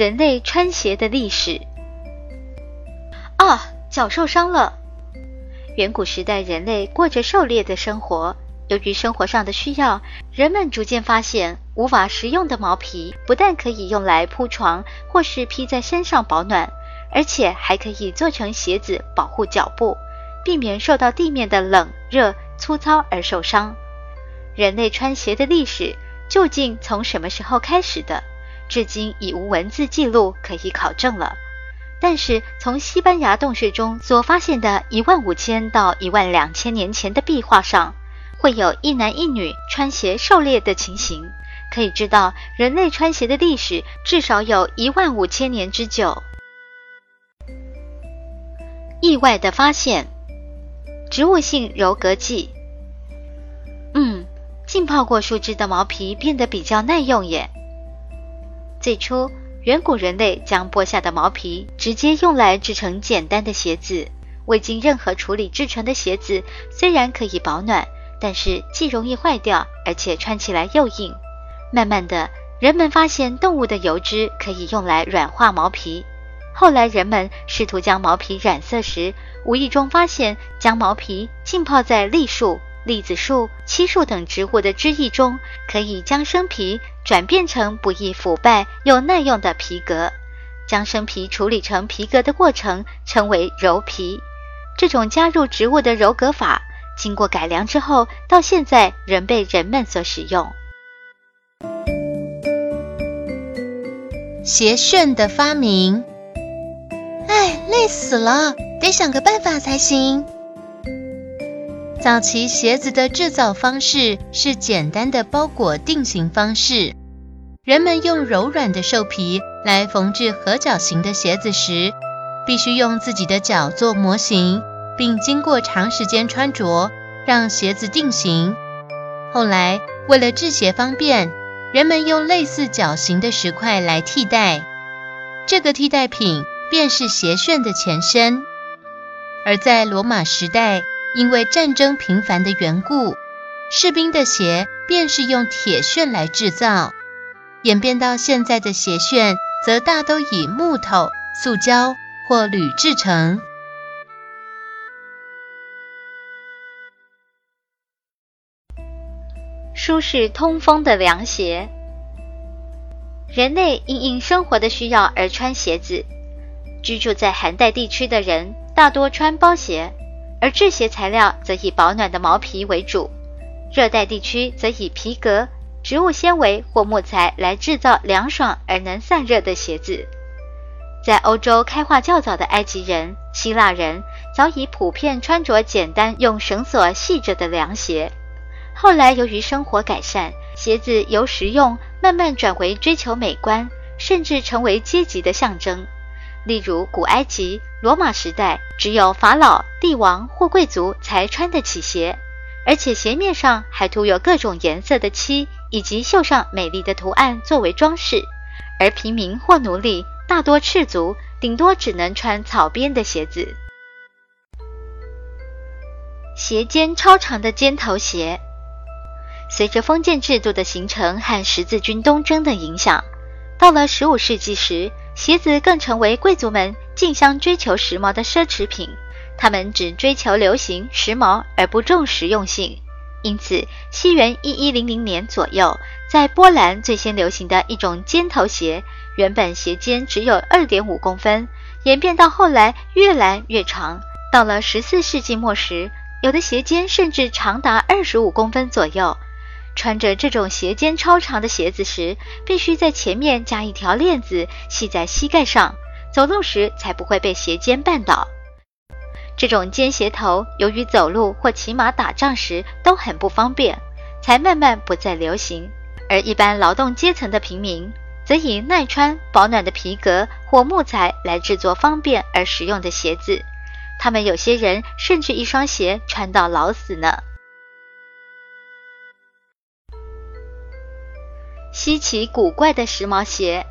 人类穿鞋的历史。啊，脚受伤了。远古时代，人类过着狩猎的生活。由于生活上的需要，人们逐渐发现，无法食用的毛皮不但可以用来铺床或是披在身上保暖，而且还可以做成鞋子保护脚部，避免受到地面的冷热粗糙而受伤。人类穿鞋的历史究竟从什么时候开始的？至今已无文字记录可以考证了，但是从西班牙洞穴中所发现的一万五千到一万两千年前的壁画上，会有一男一女穿鞋狩猎的情形，可以知道人类穿鞋的历史至少有一万五千年之久。意外的发现：植物性柔革剂。嗯，浸泡过树枝的毛皮变得比较耐用耶。最初，远古人类将剥下的毛皮直接用来制成简单的鞋子。未经任何处理制成的鞋子虽然可以保暖，但是既容易坏掉，而且穿起来又硬。慢慢的，人们发现动物的油脂可以用来软化毛皮。后来，人们试图将毛皮染色时，无意中发现将毛皮浸泡在栗树。栗子树、漆树等植物的汁液中，可以将生皮转变成不易腐败又耐用的皮革。将生皮处理成皮革的过程称为鞣皮。这种加入植物的鞣革法，经过改良之后，到现在仍被人们所使用。鞋楦的发明，哎，累死了，得想个办法才行。早期鞋子的制造方式是简单的包裹定型方式。人们用柔软的兽皮来缝制合脚型的鞋子时，必须用自己的脚做模型，并经过长时间穿着，让鞋子定型。后来，为了制鞋方便，人们用类似脚型的石块来替代。这个替代品便是鞋楦的前身。而在罗马时代，因为战争频繁的缘故，士兵的鞋便是用铁楦来制造。演变到现在的鞋楦，则大都以木头、塑胶或铝制成。舒适通风的凉鞋。人类因应生活的需要而穿鞋子。居住在寒带地区的人大多穿包鞋。而制鞋材料则以保暖的毛皮为主，热带地区则以皮革、植物纤维或木材来制造凉爽而能散热的鞋子。在欧洲开化较早的埃及人、希腊人早已普遍穿着简单用绳索系着的凉鞋。后来由于生活改善，鞋子由实用慢慢转为追求美观，甚至成为阶级的象征。例如古埃及。罗马时代，只有法老、帝王或贵族才穿得起鞋，而且鞋面上还涂有各种颜色的漆，以及绣上美丽的图案作为装饰。而平民或奴隶大多赤足，顶多只能穿草编的鞋子。鞋尖超长的尖头鞋，随着封建制度的形成和十字军东征的影响，到了十五世纪时，鞋子更成为贵族们。竞相追求时髦的奢侈品，他们只追求流行时髦而不重实用性。因此，西元一一零零年左右，在波兰最先流行的一种尖头鞋，原本鞋尖只有二点五公分，演变到后来越来越长。到了十四世纪末时，有的鞋尖甚至长达二十五公分左右。穿着这种鞋尖超长的鞋子时，必须在前面加一条链子系在膝盖上。走路时才不会被鞋尖绊倒。这种尖鞋头由于走路或骑马、打仗时都很不方便，才慢慢不再流行。而一般劳动阶层的平民，则以耐穿、保暖的皮革或木材来制作方便而实用的鞋子。他们有些人甚至一双鞋穿到老死呢。稀奇古怪的时髦鞋，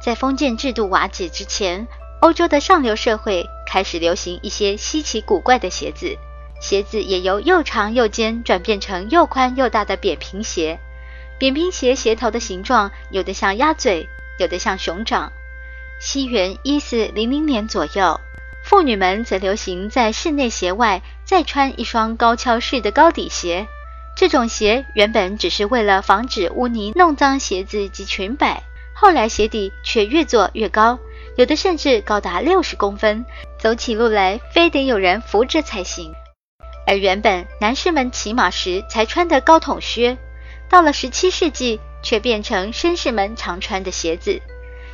在封建制度瓦解之前，欧洲的上流社会开始流行一些稀奇古怪的鞋子。鞋子也由又长又尖转变成又宽又大的扁平鞋。扁平鞋鞋头的形状有的像鸭嘴，有的像熊掌。西元一四零零年左右，妇女们则流行在室内鞋外再穿一双高跷式的高底鞋。这种鞋原本只是为了防止污泥弄脏鞋子及裙摆，后来鞋底却越做越高，有的甚至高达六十公分，走起路来非得有人扶着才行。而原本男士们骑马时才穿的高筒靴，到了十七世纪却变成绅士们常穿的鞋子，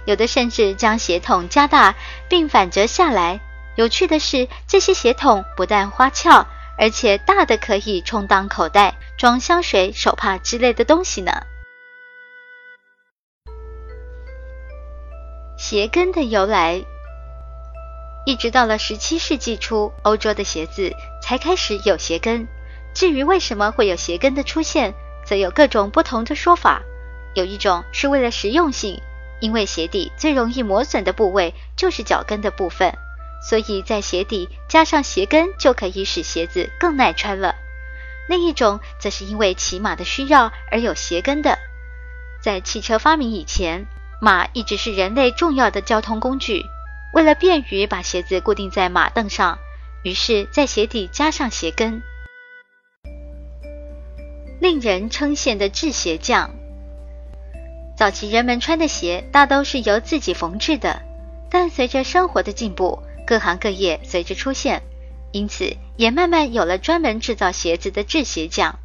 有的甚至将鞋筒加大并反折下来。有趣的是，这些鞋筒不但花俏。而且大的可以充当口袋，装香水、手帕之类的东西呢。鞋跟的由来，一直到了十七世纪初，欧洲的鞋子才开始有鞋跟。至于为什么会有鞋跟的出现，则有各种不同的说法。有一种是为了实用性，因为鞋底最容易磨损的部位就是脚跟的部分。所以在鞋底加上鞋跟，就可以使鞋子更耐穿了。另一种则是因为骑马的需要而有鞋跟的。在汽车发明以前，马一直是人类重要的交通工具。为了便于把鞋子固定在马凳上，于是，在鞋底加上鞋跟。令人称羡的制鞋匠。早期人们穿的鞋大都是由自己缝制的，但随着生活的进步，各行各业随之出现，因此也慢慢有了专门制造鞋子的制鞋匠。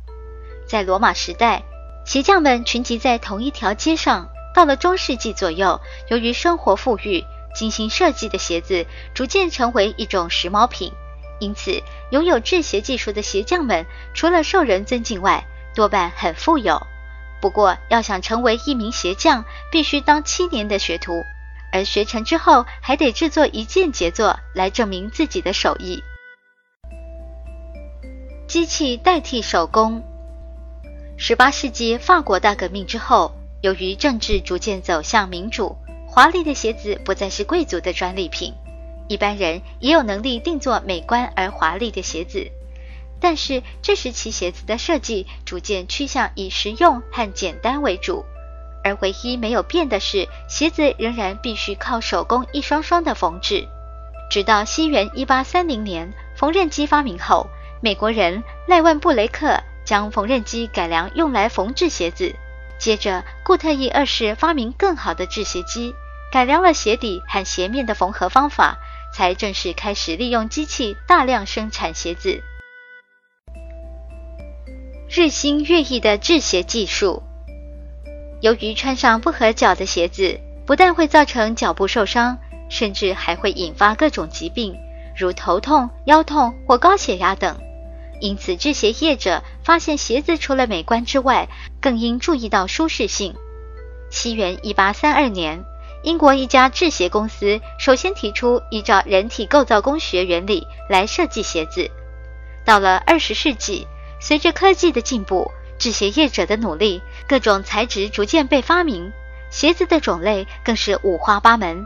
在罗马时代，鞋匠们群集在同一条街上。到了中世纪左右，由于生活富裕，精心设计的鞋子逐渐成为一种时髦品。因此，拥有制鞋技术的鞋匠们，除了受人尊敬外，多半很富有。不过，要想成为一名鞋匠，必须当七年的学徒。而学成之后，还得制作一件杰作来证明自己的手艺。机器代替手工。十八世纪法国大革命之后，由于政治逐渐走向民主，华丽的鞋子不再是贵族的专利品，一般人也有能力定做美观而华丽的鞋子。但是这时期鞋子的设计逐渐趋向以实用和简单为主。而唯一没有变的是，鞋子仍然必须靠手工一双双的缝制。直到西元一八三零年，缝纫机发明后，美国人赖万布雷克将缝纫机改良用来缝制鞋子。接着，固特异二世发明更好的制鞋机，改良了鞋底和鞋面的缝合方法，才正式开始利用机器大量生产鞋子。日新月异的制鞋技术。由于穿上不合脚的鞋子，不但会造成脚部受伤，甚至还会引发各种疾病，如头痛、腰痛或高血压等。因此，制鞋业者发现鞋子除了美观之外，更应注意到舒适性。西元一八三二年，英国一家制鞋公司首先提出依照人体构造工学原理来设计鞋子。到了二十世纪，随着科技的进步，制鞋业者的努力，各种材质逐渐被发明，鞋子的种类更是五花八门。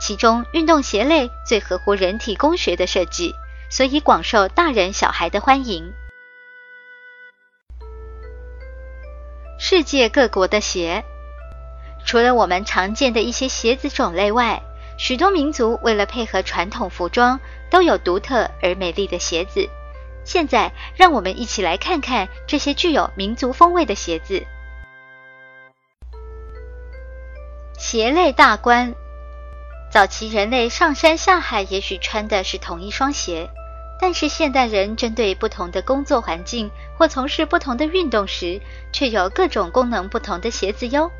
其中，运动鞋类最合乎人体工学的设计，所以广受大人小孩的欢迎。世界各国的鞋，除了我们常见的一些鞋子种类外，许多民族为了配合传统服装，都有独特而美丽的鞋子。现在，让我们一起来看看这些具有民族风味的鞋子。鞋类大观。早期人类上山下海，也许穿的是同一双鞋，但是现代人针对不同的工作环境或从事不同的运动时，却有各种功能不同的鞋子哟。